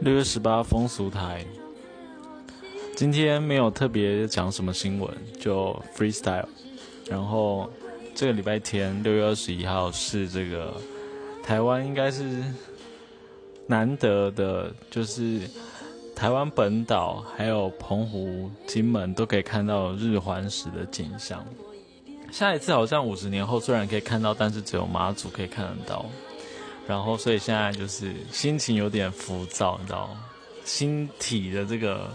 六月十八风俗台，今天没有特别讲什么新闻，就 freestyle。然后这个礼拜天六月二十一号是这个台湾应该是难得的，就是台湾本岛还有澎湖、金门都可以看到日环食的景象。下一次好像五十年后，虽然可以看到，但是只有马祖可以看得到。然后，所以现在就是心情有点浮躁，你知道，星体的这个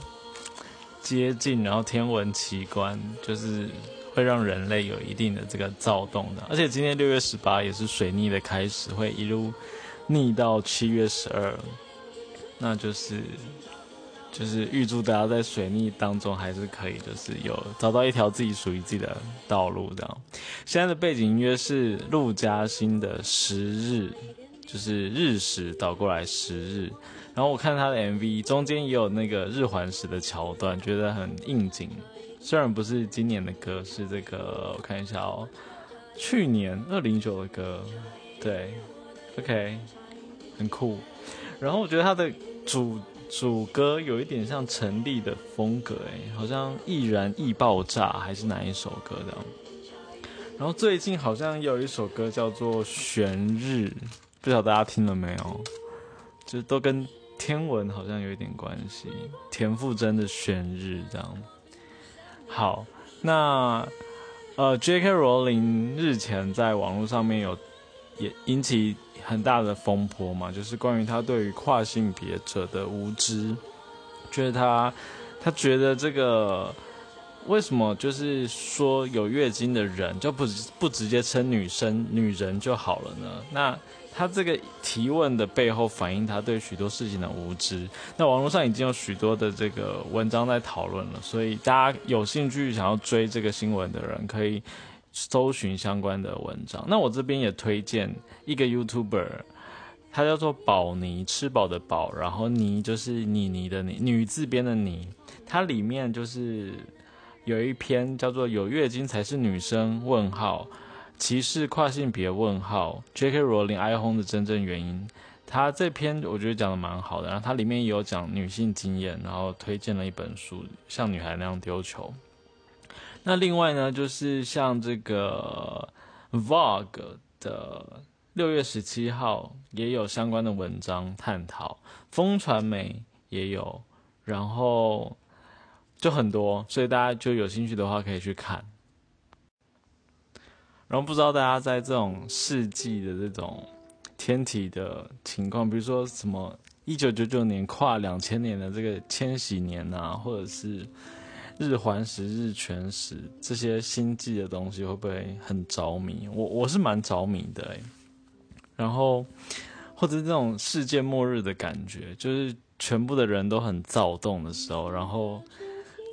接近，然后天文奇观，就是会让人类有一定的这个躁动的。而且今天六月十八也是水逆的开始，会一路逆到七月十二，那就是就是预祝大家在水逆当中还是可以，就是有找到一条自己属于自己的道路这样。现在的背景音乐是陆嘉欣的《十日》。就是日食倒过来十日，然后我看他的 MV 中间也有那个日环食的桥段，觉得很应景。虽然不是今年的歌，是这个我看一下哦，去年二零九的歌，对，OK，很酷。然后我觉得他的主主歌有一点像陈立的风格，哎，好像易燃易爆炸还是哪一首歌这样？然后最近好像有一首歌叫做悬日。不晓得大家听了没有，就都跟天文好像有一点关系。田馥甄的《悬日》这样。好，那呃，J.K. 罗琳日前在网络上面有也引起很大的风波嘛，就是关于他对于跨性别者的无知，就是他他觉得这个为什么就是说有月经的人就不不直接称女生女人就好了呢？那他这个提问的背后反映他对许多事情的无知。那网络上已经有许多的这个文章在讨论了，所以大家有兴趣想要追这个新闻的人，可以搜寻相关的文章。那我这边也推荐一个 YouTuber，他叫做宝妮，吃饱的饱，然后妮就是妮妮的妮，女字边的妮。它里面就是有一篇叫做“有月经才是女生”问号。歧视跨性别？问号。J.K. 罗琳哀轰的真正原因，他这篇我觉得讲的蛮好的。然后它里面也有讲女性经验，然后推荐了一本书，像女孩那样丢球。那另外呢，就是像这个 Vogue 的六月十七号也有相关的文章探讨，风传媒也有，然后就很多，所以大家就有兴趣的话可以去看。然后不知道大家在这种世纪的这种天体的情况，比如说什么一九九九年跨两千年的这个千禧年呐，或者是日环食、日全食这些星际的东西，会不会很着迷？我我是蛮着迷的哎。然后或者这种世界末日的感觉，就是全部的人都很躁动的时候，然后。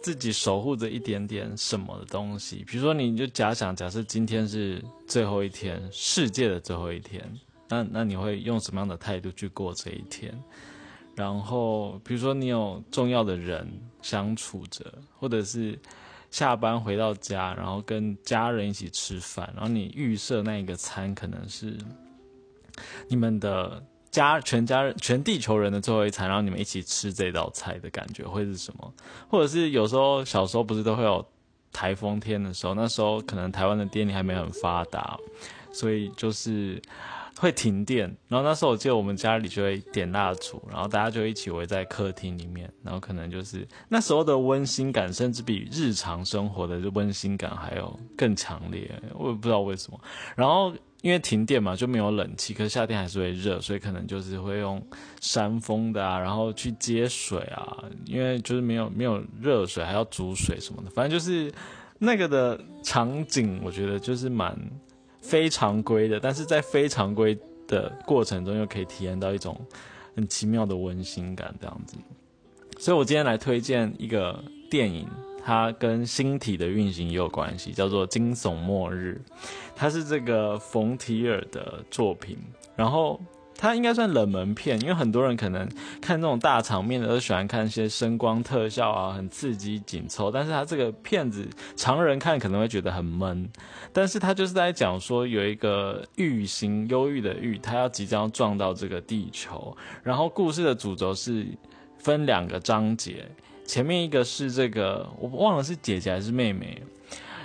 自己守护着一点点什么的东西，比如说，你就假想，假设今天是最后一天，世界的最后一天，那那你会用什么样的态度去过这一天？然后，比如说你有重要的人相处着，或者是下班回到家，然后跟家人一起吃饭，然后你预设那一个餐可能是你们的。家全家人全地球人的最后一餐，然后你们一起吃这道菜的感觉会是什么？或者是有时候小时候不是都会有台风天的时候，那时候可能台湾的电力还没很发达，所以就是会停电。然后那时候我记得我们家里就会点蜡烛，然后大家就一起围在客厅里面，然后可能就是那时候的温馨感，甚至比日常生活的温馨感还有更强烈。我也不知道为什么。然后。因为停电嘛，就没有冷气，可是夏天还是会热，所以可能就是会用扇风的啊，然后去接水啊，因为就是没有没有热水，还要煮水什么的，反正就是那个的场景，我觉得就是蛮非常规的，但是在非常规的过程中，又可以体验到一种很奇妙的温馨感，这样子。所以我今天来推荐一个电影。它跟星体的运行也有关系，叫做《惊悚末日》，它是这个冯提尔的作品。然后它应该算冷门片，因为很多人可能看那种大场面的都喜欢看一些声光特效啊，很刺激紧凑。但是它这个片子常人看可能会觉得很闷，但是它就是在讲说有一个玉星，忧郁的玉，它要即将撞到这个地球，然后故事的主轴是分两个章节，前面一个是这个我忘了是姐姐还是妹妹。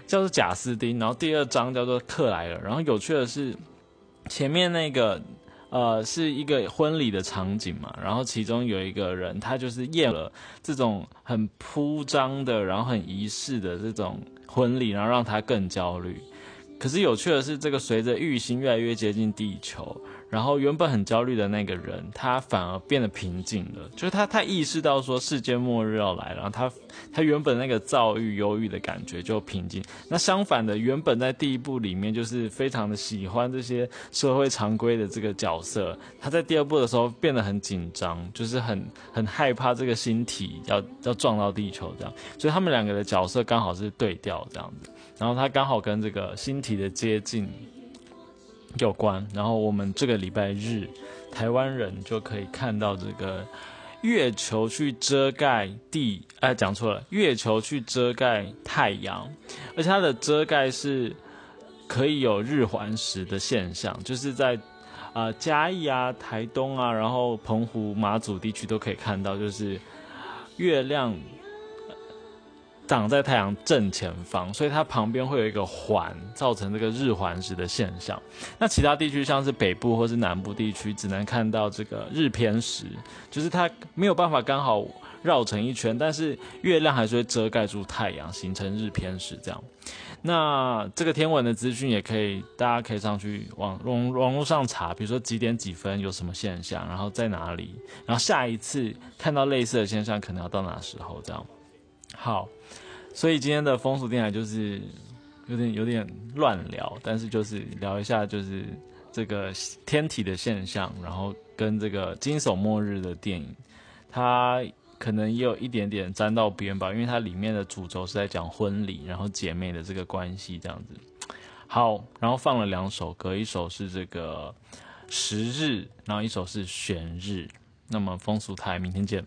叫做贾斯汀，然后第二章叫做克莱尔，然后有趣的是，前面那个呃是一个婚礼的场景嘛，然后其中有一个人他就是验了这种很铺张的，然后很仪式的这种婚礼，然后让他更焦虑。可是有趣的是，这个随着玉星越来越接近地球。然后原本很焦虑的那个人，他反而变得平静了。就是他，他意识到说世界末日要来了，他他原本那个躁郁、忧郁的感觉就平静。那相反的，原本在第一部里面就是非常的喜欢这些社会常规的这个角色，他在第二部的时候变得很紧张，就是很很害怕这个星体要要撞到地球这样。所以他们两个的角色刚好是对调这样子。然后他刚好跟这个星体的接近。有关，然后我们这个礼拜日，台湾人就可以看到这个月球去遮盖地，哎，讲错了，月球去遮盖太阳，而且它的遮盖是可以有日环食的现象，就是在啊嘉义啊、台东啊，然后澎湖、马祖地区都可以看到，就是月亮。挡在太阳正前方，所以它旁边会有一个环，造成这个日环食的现象。那其他地区像是北部或是南部地区，只能看到这个日偏食，就是它没有办法刚好绕成一圈，但是月亮还是会遮盖住太阳，形成日偏食这样。那这个天文的资讯也可以，大家可以上去网网网络上查，比如说几点几分有什么现象，然后在哪里，然后下一次看到类似的现象可能要到哪时候这样。好，所以今天的风俗电台就是有点有点乱聊，但是就是聊一下就是这个天体的现象，然后跟这个惊悚末日的电影，它可能也有一点点沾到边吧，因为它里面的主轴是在讲婚礼，然后姐妹的这个关系这样子。好，然后放了两首歌，一首是这个时日，然后一首是玄日。那么风俗台，明天见。